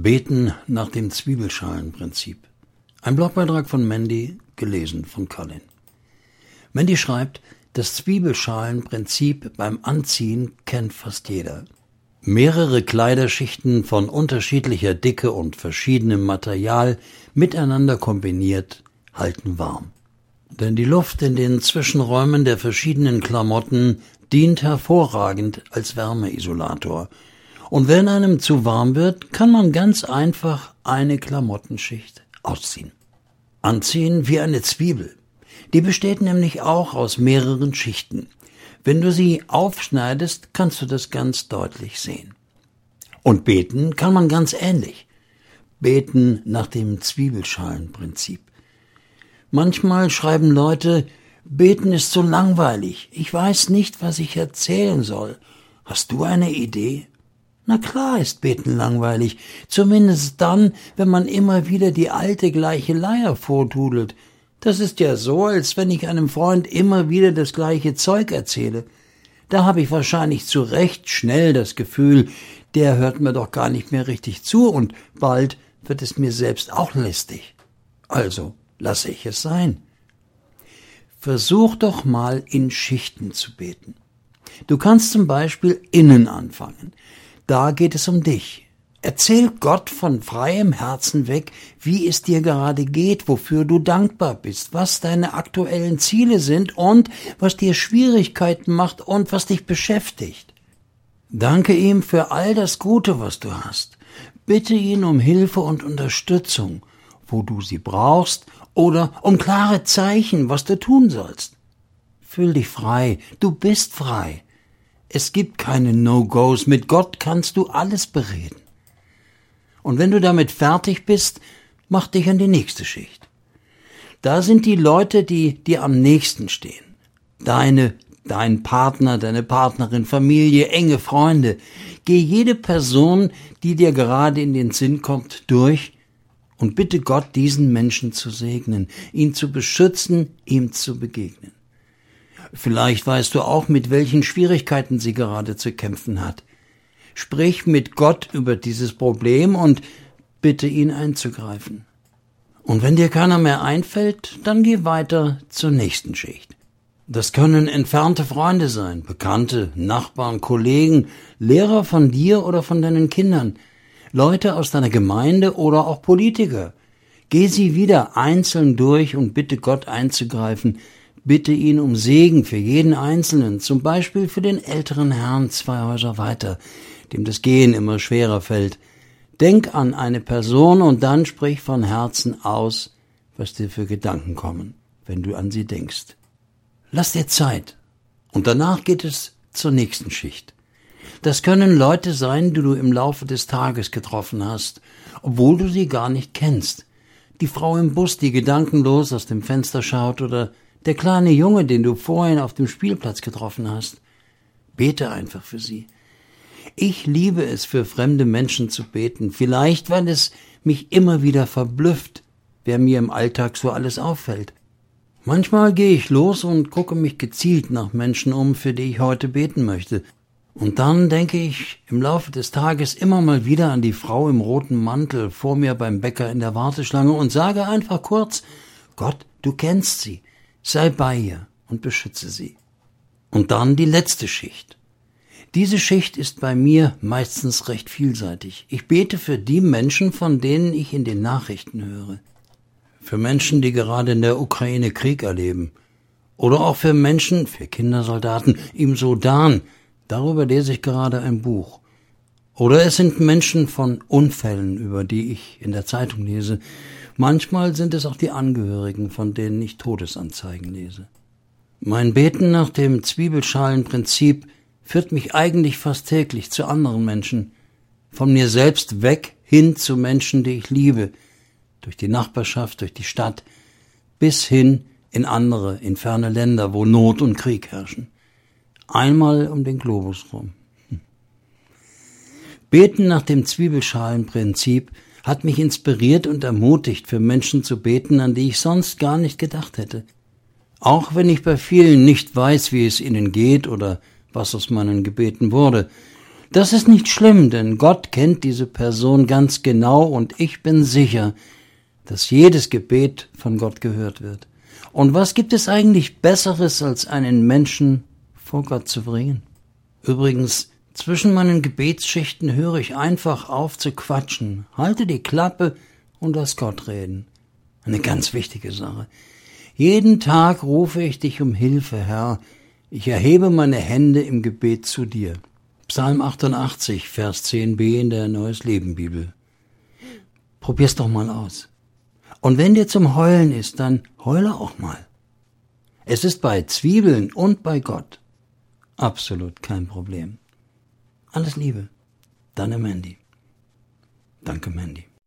Beten nach dem Zwiebelschalenprinzip. Ein Blogbeitrag von Mandy, gelesen von Colin. Mandy schreibt, das Zwiebelschalenprinzip beim Anziehen kennt fast jeder. Mehrere Kleiderschichten von unterschiedlicher Dicke und verschiedenem Material miteinander kombiniert halten warm. Denn die Luft in den Zwischenräumen der verschiedenen Klamotten dient hervorragend als Wärmeisolator und wenn einem zu warm wird, kann man ganz einfach eine Klamottenschicht ausziehen. Anziehen wie eine Zwiebel. Die besteht nämlich auch aus mehreren Schichten. Wenn du sie aufschneidest, kannst du das ganz deutlich sehen. Und beten kann man ganz ähnlich. Beten nach dem Zwiebelschalenprinzip. Manchmal schreiben Leute, beten ist so langweilig. Ich weiß nicht, was ich erzählen soll. Hast du eine Idee? Na klar ist Beten langweilig, zumindest dann, wenn man immer wieder die alte gleiche Leier vortudelt. Das ist ja so, als wenn ich einem Freund immer wieder das gleiche Zeug erzähle. Da habe ich wahrscheinlich zu Recht schnell das Gefühl, der hört mir doch gar nicht mehr richtig zu und bald wird es mir selbst auch lästig. Also lasse ich es sein. Versuch doch mal in Schichten zu beten. Du kannst zum Beispiel innen anfangen. Da geht es um dich. Erzähl Gott von freiem Herzen weg, wie es dir gerade geht, wofür du dankbar bist, was deine aktuellen Ziele sind und was dir Schwierigkeiten macht und was dich beschäftigt. Danke ihm für all das Gute, was du hast. Bitte ihn um Hilfe und Unterstützung, wo du sie brauchst, oder um klare Zeichen, was du tun sollst. Fühl dich frei, du bist frei. Es gibt keine No-Gos. Mit Gott kannst du alles bereden. Und wenn du damit fertig bist, mach dich an die nächste Schicht. Da sind die Leute, die dir am nächsten stehen. Deine, dein Partner, deine Partnerin, Familie, enge Freunde. Geh jede Person, die dir gerade in den Sinn kommt, durch und bitte Gott, diesen Menschen zu segnen, ihn zu beschützen, ihm zu begegnen. Vielleicht weißt du auch, mit welchen Schwierigkeiten sie gerade zu kämpfen hat. Sprich mit Gott über dieses Problem und bitte ihn einzugreifen. Und wenn dir keiner mehr einfällt, dann geh weiter zur nächsten Schicht. Das können entfernte Freunde sein, Bekannte, Nachbarn, Kollegen, Lehrer von dir oder von deinen Kindern, Leute aus deiner Gemeinde oder auch Politiker. Geh sie wieder einzeln durch und bitte Gott einzugreifen, bitte ihn um Segen für jeden Einzelnen, zum Beispiel für den älteren Herrn zwei Häuser weiter, dem das Gehen immer schwerer fällt. Denk an eine Person und dann sprich von Herzen aus, was dir für Gedanken kommen, wenn du an sie denkst. Lass dir Zeit. Und danach geht es zur nächsten Schicht. Das können Leute sein, die du im Laufe des Tages getroffen hast, obwohl du sie gar nicht kennst. Die Frau im Bus, die gedankenlos aus dem Fenster schaut, oder der kleine Junge, den du vorhin auf dem Spielplatz getroffen hast. Bete einfach für sie. Ich liebe es, für fremde Menschen zu beten, vielleicht weil es mich immer wieder verblüfft, wer mir im Alltag so alles auffällt. Manchmal gehe ich los und gucke mich gezielt nach Menschen um, für die ich heute beten möchte. Und dann denke ich im Laufe des Tages immer mal wieder an die Frau im roten Mantel vor mir beim Bäcker in der Warteschlange und sage einfach kurz, Gott, du kennst sie, sei bei ihr und beschütze sie. Und dann die letzte Schicht. Diese Schicht ist bei mir meistens recht vielseitig. Ich bete für die Menschen, von denen ich in den Nachrichten höre. Für Menschen, die gerade in der Ukraine Krieg erleben. Oder auch für Menschen, für Kindersoldaten im Sudan. Darüber lese ich gerade ein Buch. Oder es sind Menschen von Unfällen, über die ich in der Zeitung lese. Manchmal sind es auch die Angehörigen, von denen ich Todesanzeigen lese. Mein Beten nach dem Zwiebelschalenprinzip führt mich eigentlich fast täglich zu anderen Menschen, von mir selbst weg hin zu Menschen, die ich liebe, durch die Nachbarschaft, durch die Stadt, bis hin in andere, in ferne Länder, wo Not und Krieg herrschen. Einmal um den Globus rum. Hm. Beten nach dem Zwiebelschalenprinzip hat mich inspiriert und ermutigt, für Menschen zu beten, an die ich sonst gar nicht gedacht hätte. Auch wenn ich bei vielen nicht weiß, wie es ihnen geht oder was aus meinen Gebeten wurde. Das ist nicht schlimm, denn Gott kennt diese Person ganz genau und ich bin sicher, dass jedes Gebet von Gott gehört wird. Und was gibt es eigentlich Besseres, als einen Menschen vor Gott zu bringen? Übrigens, zwischen meinen Gebetsschichten höre ich einfach auf zu quatschen, halte die Klappe und lass Gott reden. Eine ganz wichtige Sache. Jeden Tag rufe ich dich um Hilfe, Herr. Ich erhebe meine Hände im Gebet zu dir. Psalm 88, Vers 10b in der Neues Leben Bibel. Probier's doch mal aus. Und wenn dir zum Heulen ist, dann heule auch mal. Es ist bei Zwiebeln und bei Gott absolut kein Problem. Alles Liebe. Deine Mandy. Danke, Mandy.